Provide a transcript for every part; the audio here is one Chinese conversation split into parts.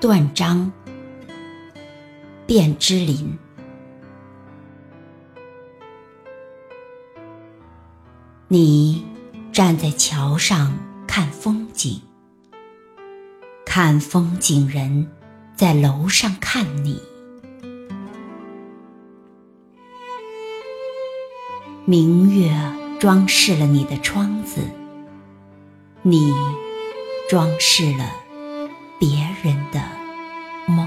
断章，卞之琳。你站在桥上看风景，看风景人在楼上看你。明月装饰了你的窗子，你装饰了别人的梦。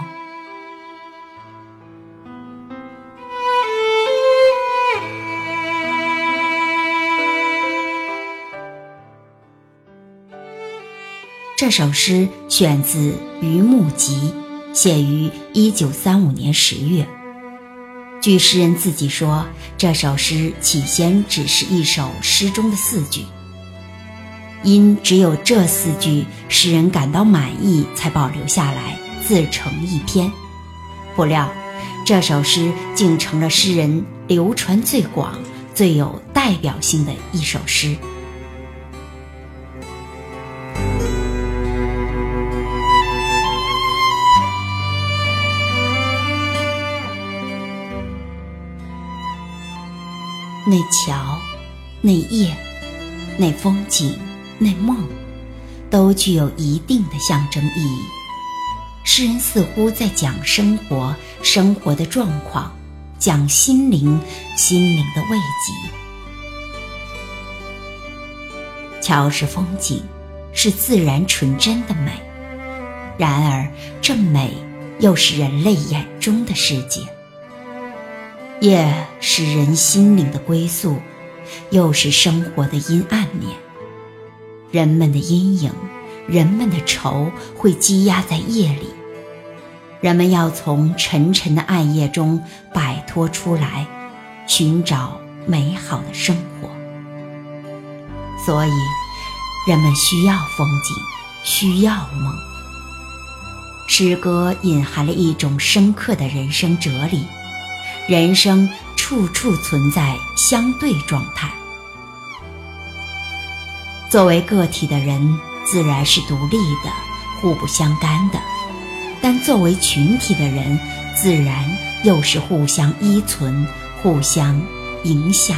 这首诗选自《渔木集》，写于一九三五年十月。据诗人自己说，这首诗起先只是一首诗中的四句，因只有这四句诗人感到满意，才保留下来自成一篇。不料，这首诗竟成了诗人流传最广、最有代表性的一首诗。那桥，那夜，那风景，那梦，都具有一定的象征意义。诗人似乎在讲生活，生活的状况，讲心灵，心灵的慰藉。桥是风景，是自然纯真的美。然而，这美又是人类眼中的世界。夜是人心灵的归宿，又是生活的阴暗面。人们的阴影，人们的愁，会积压在夜里。人们要从沉沉的暗夜中摆脱出来，寻找美好的生活。所以，人们需要风景，需要梦。诗歌隐含了一种深刻的人生哲理。人生处处存在相对状态。作为个体的人，自然是独立的、互不相干的；但作为群体的人，自然又是互相依存、互相影响。